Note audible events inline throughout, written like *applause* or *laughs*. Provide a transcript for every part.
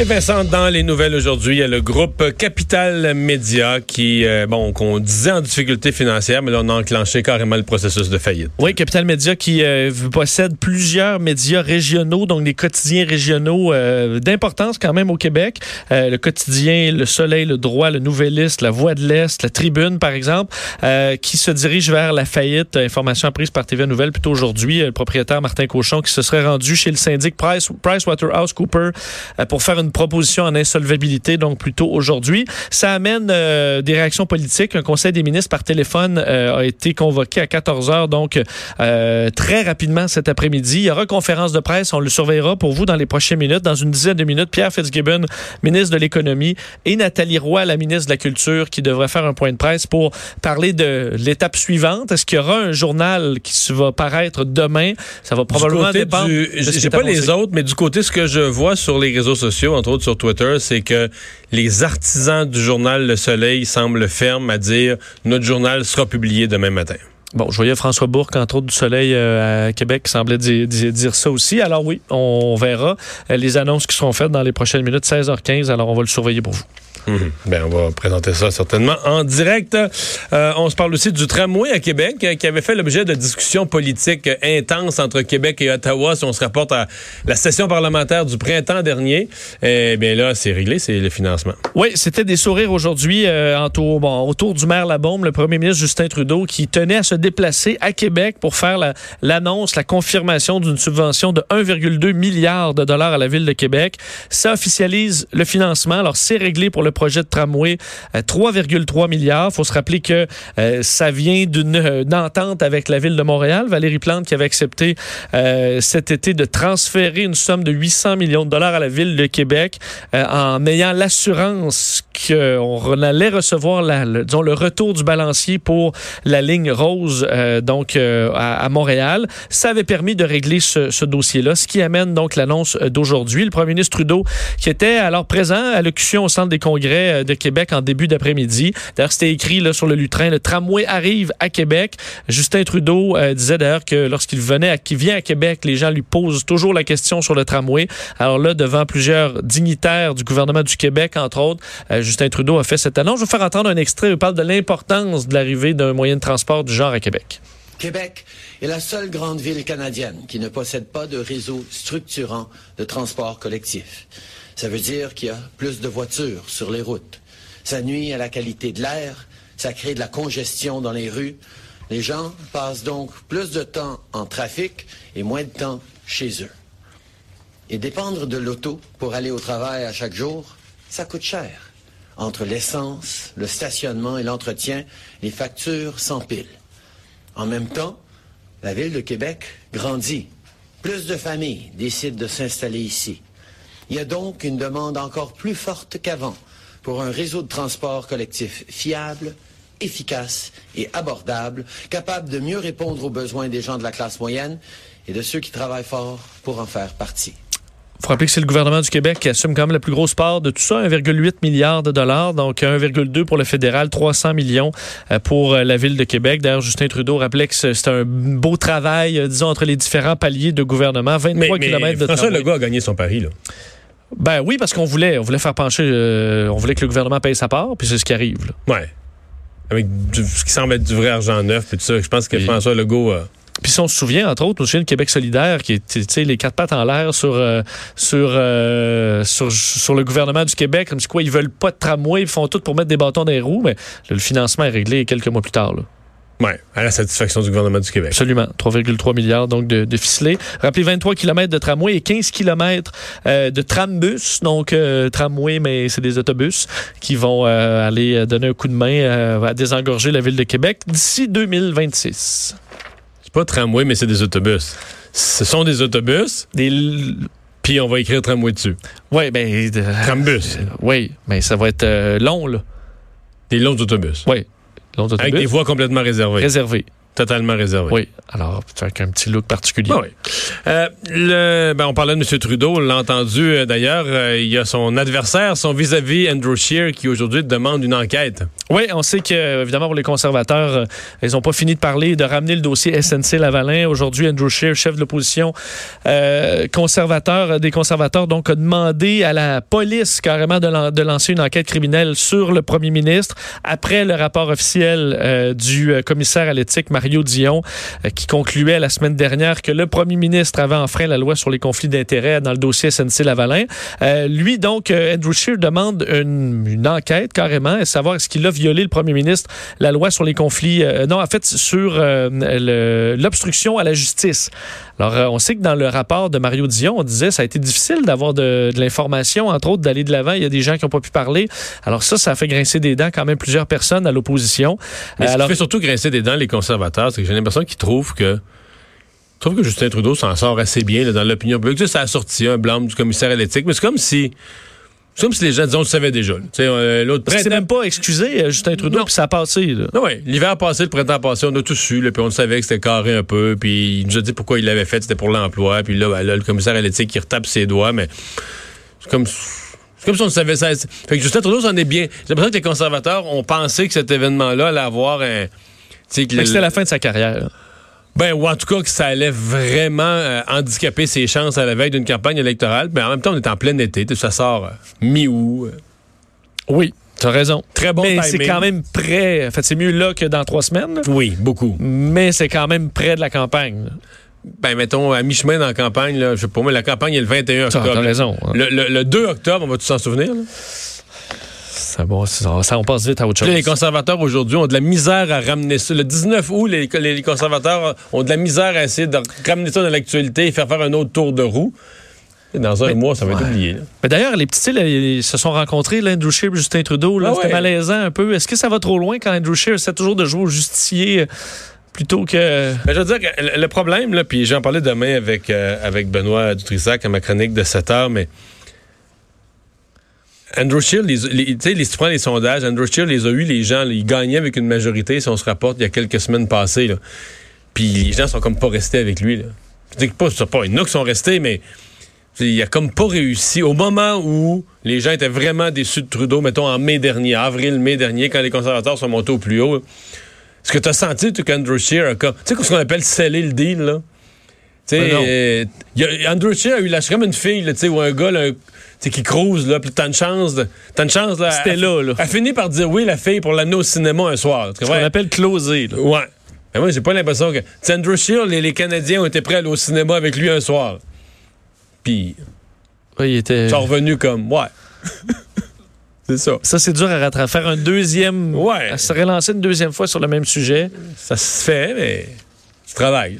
Et Vincent, dans les nouvelles aujourd'hui, il y a le groupe Capital Média qui, euh, bon, qu'on disait en difficulté financière, mais là, on a enclenché carrément le processus de faillite. Oui, Capital Média qui euh, possède plusieurs médias régionaux, donc des quotidiens régionaux euh, d'importance quand même au Québec. Le quotidien Le Soleil, Le Droit, Le Nouvelliste, La Voix de l'Est, La Tribune, par exemple, qui se dirige vers la faillite. Information apprise par TVA Nouvelle plutôt aujourd'hui. Le propriétaire Martin Cochon qui se serait rendu chez le syndic Price, PricewaterhouseCoopers euh, pour faire une proposition en insolvabilité, donc plutôt aujourd'hui. Ça amène euh, des réactions politiques. Un conseil des ministres par téléphone euh, a été convoqué à 14 heures, donc euh, très rapidement cet après-midi. Il y aura conférence de presse. On le surveillera pour vous dans les prochaines minutes. Dans une dizaine de minutes, Pierre Fitzgibbon, ministre de l'Économie, et Nathalie Roy, la ministre de la Culture, qui devrait faire un point de presse pour parler de l'étape suivante. Est-ce qu'il y aura un journal qui va paraître demain? Ça va probablement Du côté dépendre. du- J'ai est pas les autres, mais du côté, ce que je vois sur les réseaux sociaux, entre autres sur Twitter, c'est que les artisans du journal Le Soleil semblent fermes à dire notre journal sera publié demain matin. Bon, je voyais François Bourque, entre autres du Soleil euh, à Québec, qui semblait di- di- dire ça aussi. Alors oui, on verra euh, les annonces qui seront faites dans les prochaines minutes, 16h15. Alors on va le surveiller pour vous. Mhm. Ben, on va présenter ça certainement en direct. Euh, on se parle aussi du tramway à Québec euh, qui avait fait l'objet de discussions politiques euh, intenses entre Québec et Ottawa si on se rapporte à la session parlementaire du printemps dernier. Eh bien là, c'est réglé, c'est le financement. Oui, c'était des sourires aujourd'hui euh, autour, bon, autour du maire Labaume, le premier ministre Justin Trudeau, qui tenait à se déplacer à Québec pour faire la- l'annonce, la, confirmation d'une subvention de 1,2 milliard de dollars à la ville de Québec. Ça officialise le financement. Alors, c'est réglé pour le projet de tramway, euh, 3,3 milliards. faut se rappeler que euh, ça vient d'une euh, entente avec la ville de Montréal. Valérie Plante qui avait accepté euh, cet été de transférer une somme de 800 millions de dollars à la ville de Québec euh, en ayant l'assurance qu'on allait recevoir la, le, disons, le retour du balancier pour la ligne rose euh, donc euh, à, Montréal. Ça avait permis de régler ce, ce dossier-là, ce qui amène donc l'annonce euh, d'aujourd'hui. Le premier ministre Trudeau qui était alors présent à l'occasion au Centre des congrès euh, de Québec en début d'après-midi. D'ailleurs, c'était écrit là, sur le lutrin, le tramway arrive à Québec. Justin Trudeau euh, disait d'ailleurs que lorsqu'il venait, qu'il vient à Québec, les gens lui posent toujours la question sur le tramway. Alors là, devant plusieurs dignitaires du gouvernement du Québec, entre autres, euh, Justin Trudeau a fait cette annonce. Je vais faire entendre un extrait il parle de l'importance de l'arrivée d'un moyen de transport du genre à Québec. Québec est la seule grande ville canadienne qui ne possède pas de réseau structurant de transport collectif. Ça veut dire qu'il y a plus de voitures sur les routes. Ça nuit à la qualité de l'air, ça crée de la congestion dans les rues. Les gens passent donc plus de temps en trafic et moins de temps chez eux. Et dépendre de l'auto pour aller au travail à chaque jour, ça coûte cher. Entre l'essence, le stationnement et l'entretien, les factures s'empilent. En même temps, la ville de Québec grandit. Plus de familles décident de s'installer ici. Il y a donc une demande encore plus forte qu'avant pour un réseau de transport collectif fiable, efficace et abordable, capable de mieux répondre aux besoins des gens de la classe moyenne et de ceux qui travaillent fort pour en faire partie. Faut rappeler que c'est le gouvernement du Québec qui assume quand même la plus grosse part de tout ça, 1,8 milliard de dollars, donc 1,2 pour le fédéral, 300 millions euh, pour euh, la ville de Québec. D'ailleurs, Justin Trudeau rappelait que c'est un beau travail, euh, disons, entre les différents paliers de gouvernement, 23 Mais, mais km de François. Legault a gagné son pari. Là. Ben oui, parce qu'on voulait, on voulait faire pencher, euh, on voulait que le gouvernement paye sa part, puis c'est ce qui arrive. là. Ouais. Avec du- ce qui semble être du vrai argent neuf et tout ça. Je pense que Et- François Legault a... Puis si on se souvient, entre autres, on se souvient de Québec solidaire, qui sais, les quatre pattes en l'air sur, euh, sur, euh, sur, sur le gouvernement du Québec, comme si quoi, ils veulent pas de tramway, ils font tout pour mettre des bâtons dans les roues, mais le financement est réglé quelques mois plus tard. là. Oui, à la satisfaction du gouvernement du Québec. Absolument. 3,3 milliards donc de, de ficelés. Rappelez 23 km de tramway et 15 km euh, de trambus. Donc euh, tramway, mais c'est des autobus qui vont euh, aller donner un coup de main à désengorger la ville de Québec d'ici 2026. C'est pas tramway, mais c'est des autobus. Ce sont des autobus, Des puis on va écrire tramway dessus. oui, ben Trambus. oui, mais ça va être euh, long là. Des longs autobus. Oui. Long Avec autobus des voies complètement réservées. réservé. Totalement réservées. Oui. Alors, avec un petit look particulier. Ah oui. Euh, le, ben, on parlait de M. Trudeau, on l'a entendu euh, d'ailleurs. euh, il y a son adversaire, son vis-à-vis, Andrew Scheer, qui aujourd'hui demande une enquête. Oui, on sait que, évidemment, pour les conservateurs, euh, ils n'ont pas fini de parler, de ramener le dossier SNC-Lavalin. Aujourd'hui, Andrew Scheer, chef de l'opposition conservateur, des conservateurs, donc, a demandé à la police carrément de, de lancer une enquête criminelle sur le premier ministre après le rapport officiel du commissaire à l'éthique, Mario Dion, euh, qui concluait la semaine dernière que le premier ministre avait enfreint la loi sur les conflits d'intérêts dans le dossier SNC-Lavalin. Euh, lui, donc, euh, Andrew Scheer demande une, une enquête carrément, à savoir est-ce qu'il a violé le premier ministre la loi sur les conflits, euh, non, en fait, sur euh, l'obstruction à la justice. Alors, on sait que dans le rapport de Mario Dion, on disait ça a été difficile d'avoir de, de l'information, entre autres, d'aller de l'avant. Il y a des gens qui n'ont pas pu parler. Alors ça, ça a fait grincer des dents quand même plusieurs personnes à l'opposition. Mais ce alors, qui fait surtout grincer des dents les conservateurs, c'est que j'ai l'impression qu'ils trouvent que. Je trouve que Justin Trudeau s'en sort assez bien là, dans l'opinion publique. Ça a sorti un blâme du commissaire à l'éthique, mais c'est comme si. C'est comme si les gens disaient, on le savait déjà. euh, L'autre c'est même pas excusé, euh, Justin Trudeau, puis ça a passé. là. Non, ouais. L'hiver passé, le printemps passé, on a tous su, puis on le savait que c'était carré un peu, puis il nous a dit pourquoi il l'avait fait, c'était pour l'emploi, puis là, ben, là, le commissaire à l'éthique, il retape ses doigts, mais c'est comme, c'est comme si on le savait ça. Fait que Justin Trudeau, c'en est bien. J'ai l'impression que les conservateurs ont pensé que cet événement-là allait avoir un... le- c'était la fin de sa carrière. ben, ou en tout cas que ça allait vraiment euh, handicaper ses chances à la veille d'une campagne électorale. Mais en même temps, on est en plein été. Ça sort euh, mi-août. euh. Oui, tu as raison. Très bon Mais c'est quand même près. En fait, c'est mieux là que dans trois semaines. Oui, beaucoup. mais c'est quand même près de la campagne. Ben, mettons, à mi-chemin dans la campagne, là, je sais pas, moi, la campagne est le 21 T'as octobre. t'as raison. hein. Le, le- le 2 octobre, on va tous s'en souvenir. là? Bon, ça, ça, on passe vite à autre chose. là, les conservateurs aujourd'hui ont de la misère à ramener ça. Le 19 août, les, conservateurs ont de la misère à essayer de ramener ça dans l'actualité et faire faire un autre tour de roue. Dans un Mais- mois, ça va être ouais. oublié. là. Mais d'ailleurs, les petits, là, ils se sont rencontrés, là, Andrew Scheer et Justin Trudeau. là, Ah C'était ouais. malaisant un peu. Est-ce que ça va trop loin quand Andrew Scheer essaie toujours de jouer au justicier euh, plutôt que. Ben, je veux dire que le- le problème, là, puis j'en parlais demain avec, euh, avec Benoît Dutrissac à ma chronique de 7 heures, mais Andrew Scheer, les, les- les- tu prends les sondages, Andrew Scheer les a eu, les gens, ils gagnaient avec une majorité, si on se rapporte, il y a quelques semaines passées. Là. Puis les gens sont comme pas restés avec lui. Là. Je dis que pas, pas, il y en a qui sont restés, mais il a comme pas réussi. Au moment où les gens étaient vraiment déçus de Trudeau, mettons en mai dernier, avril, mai dernier, quand les conservateurs sont montés au plus haut, est-ce que tu as senti qu'Andrew Scheer a comme. Tu sais, ce qu'on appelle sceller le deal, là? Sais, Ben euh, Andrew Scheer a eu la comme une fille, tu sais, ou un gars, là, qui crouse, là, puis t'as une chance, de, t'as une chance, là. C'était là, là. Elle finit par dire oui, la fille, pour l'amener au cinéma un soir. Ce qu'on appelle closer. là. Ouais. Mais moi, j'ai pas l'impression que. Tu sais, Andrew Scheer, les, les Canadiens ont été prêts à aller au cinéma avec lui un soir. Puis, Oui, il était. ils sont revenus comme, ouais. *laughs* C'est ça. Ça, c'est dur à rattraper. Faire un deuxième. Ouais. à se relancer une deuxième fois sur le même sujet. Ça se fait, mais tu travailles.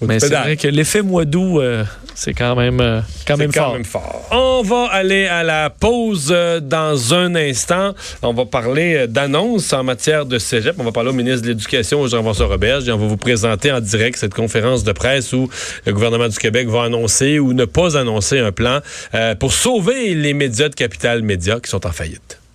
Mais c'est vrai que l'effet mois d'août, euh, c'est quand même, euh, quand même quand fort. même fort. On va aller à la pause euh, dans un instant. On va parler d'annonces en matière de cégep. On va parler au ministre de l'Éducation, Jean-François Roberge, et on va vous présenter en direct cette conférence de presse où le gouvernement du Québec va annoncer ou ne pas annoncer un plan euh, pour sauver les médias de Capital Média qui sont en faillite.